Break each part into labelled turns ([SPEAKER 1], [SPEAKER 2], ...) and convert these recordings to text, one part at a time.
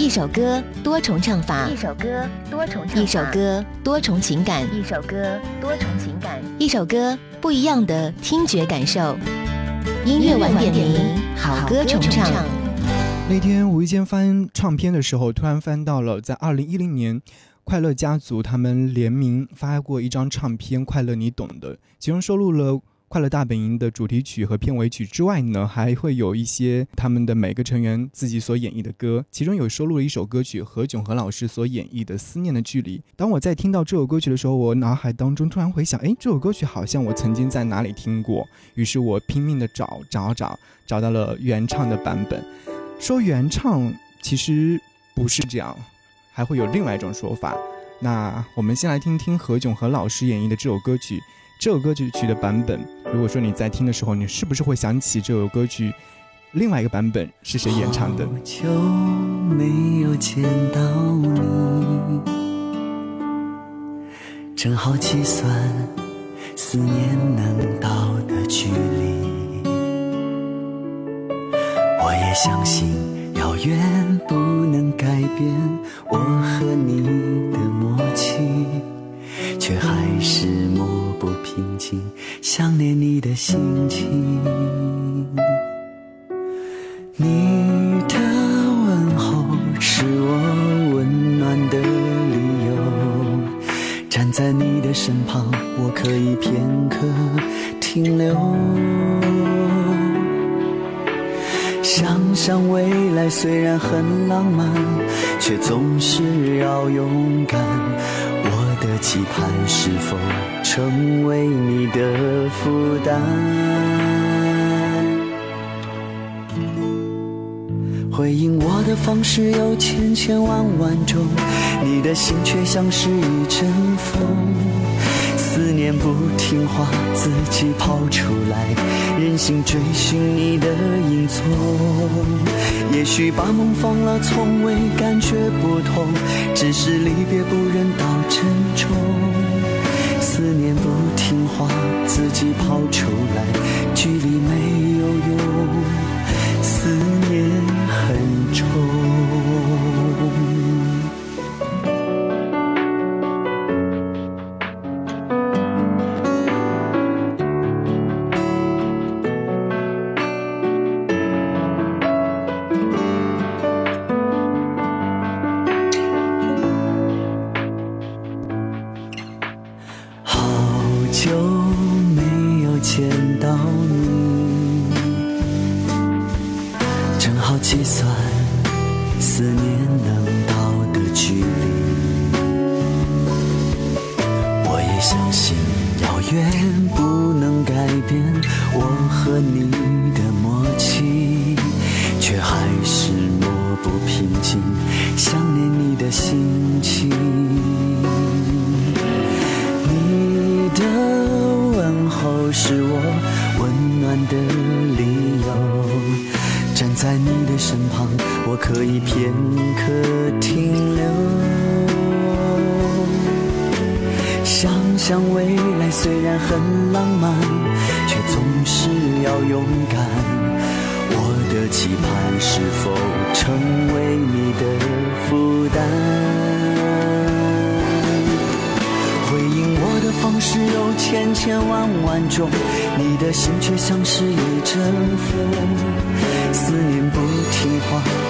[SPEAKER 1] 一首歌多重唱法，一首歌多重唱法，一首歌多重情感，一首歌多重情感，一首歌不一样的听觉感受。音乐晚点名，好歌重唱。
[SPEAKER 2] 那天无意间翻唱片的时候，突然翻到了在二零一零年，快乐家族他们联名发过一张唱片《快乐你懂的》，其中收录了。快乐大本营的主题曲和片尾曲之外呢，还会有一些他们的每个成员自己所演绎的歌，其中有收录了一首歌曲何炅和老师所演绎的《思念的距离》。当我在听到这首歌曲的时候，我脑海当中突然回想，哎，这首歌曲好像我曾经在哪里听过。于是我拼命的找找找，找到了原唱的版本。说原唱其实不是这样，还会有另外一种说法。那我们先来听听何炅和老师演绎的这首歌曲。这首歌曲曲的版本，如果说你在听的时候，你是不是会想起这首歌曲另外一个版本是谁演唱的？好
[SPEAKER 3] 久没有见到你，正好计算思念能到的距离。我也相信遥远不能改变我和你的默契，却还是。平静，想念你的心情。你的问候是我温暖的理由，站在你的身旁，我可以片刻停留。想想未来，虽然很浪漫，却总是要勇敢。的期盼是否成为你的负担？回应我的方式有千千万万种，你的心却像是一阵风，念不听话，自己跑出来，任性追寻你的影踪。也许把梦放了，从未感觉不同，只是离别不忍到沉重。计算思念能到的距离。我也相信遥远不能改变我和你的片刻停留想想未来虽然很浪漫却总是要勇敢。我的期盼是否成为你的负担？回应我的方式有千千万万种你的心却像是一阵风思念不听话。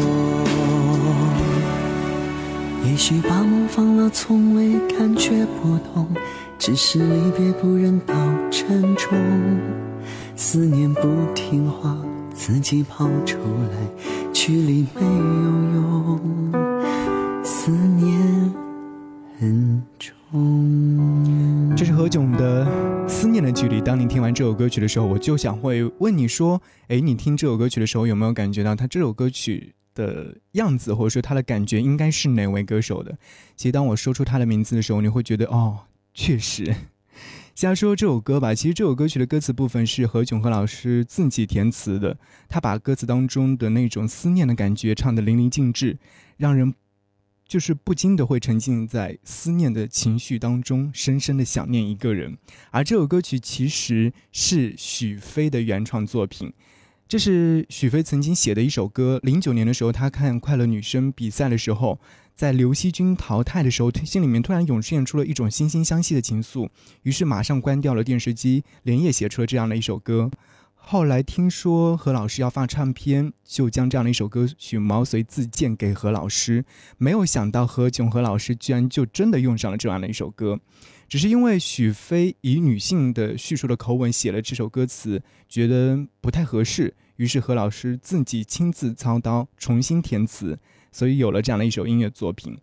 [SPEAKER 3] 也许把梦放了，从未感觉不同。只是离别不忍到沉重，思念不听话，自己跑出来，距离没有用，思念很重。这
[SPEAKER 2] 是何炅的《思念的距离》。当你听完这首歌曲的时候，我就想会问你说：“哎，你听这首歌曲的时候，有没有感觉到他这首歌曲？”的样子，或者说他的感觉，应该是哪位歌手的？其实当我说出他的名字的时候，你会觉得哦，确实。先说这首歌吧，其实这首歌曲的歌词部分是何炅和老师自己填词的，他把歌词当中的那种思念的感觉唱得淋漓尽致，让人就是不禁的会沉浸在思念的情绪当中，深深的想念一个人。而这首歌曲其实是许飞的原创作品。这是许飞曾经写的一首歌。零九年的时候，他看快乐女声比赛的时候，在刘惜君淘汰的时候，心里面突然涌现出了一种惺惺相惜的情愫，于是马上关掉了电视机，连夜写出了这样的一首歌。后来听说何老师要发唱片，就将这样的一首歌曲毛遂自荐给何老师。没有想到何炅何老师居然就真的用上了这样的一首歌。只是因为许飞以女性的叙述的口吻写了这首歌词，觉得不太合适，于是何老师自己亲自操刀重新填词，所以有了这样的一首音乐作品。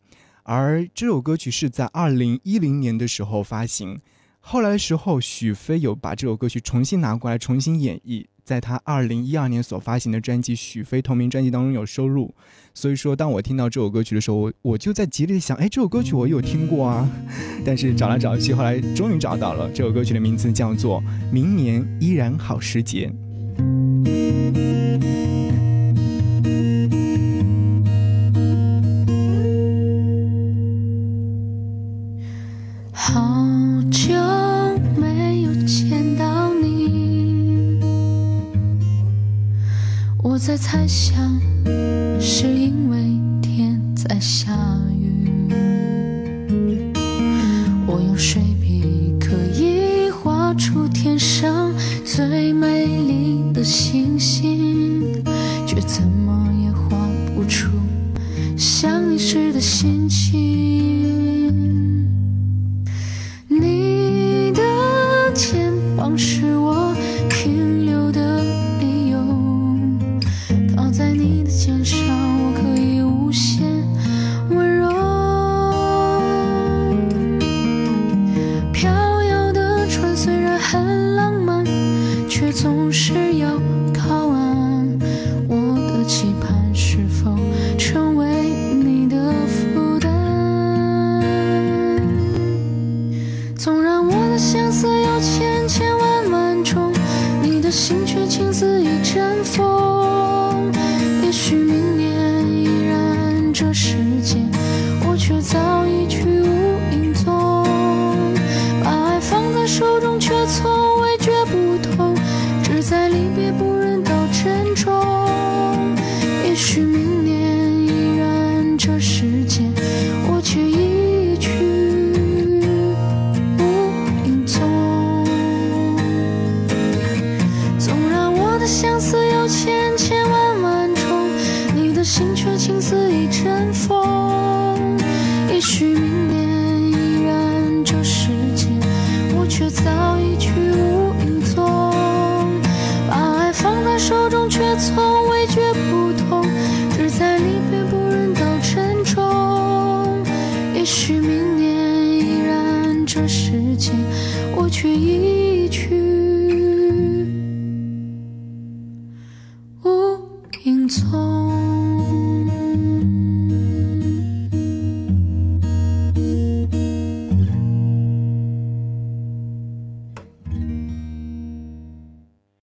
[SPEAKER 2] 而这首歌曲是在二零一零年的时候发行，后来的时候许飞有把这首歌曲重新拿过来重新演绎。在他二零一二年所发行的专辑《许飞》同名专辑当中有收录，所以说当我听到这首歌曲的时候，我我就在极力想，哎，这首歌曲我有听过啊，但是找来找去，后来终于找到了这首歌曲的名字叫做《明年依然好时节》。
[SPEAKER 4] 好在猜想，是因为天在下雨。我用水笔可以画出天上最美丽的星星，却怎么也画不出想你时的心这是去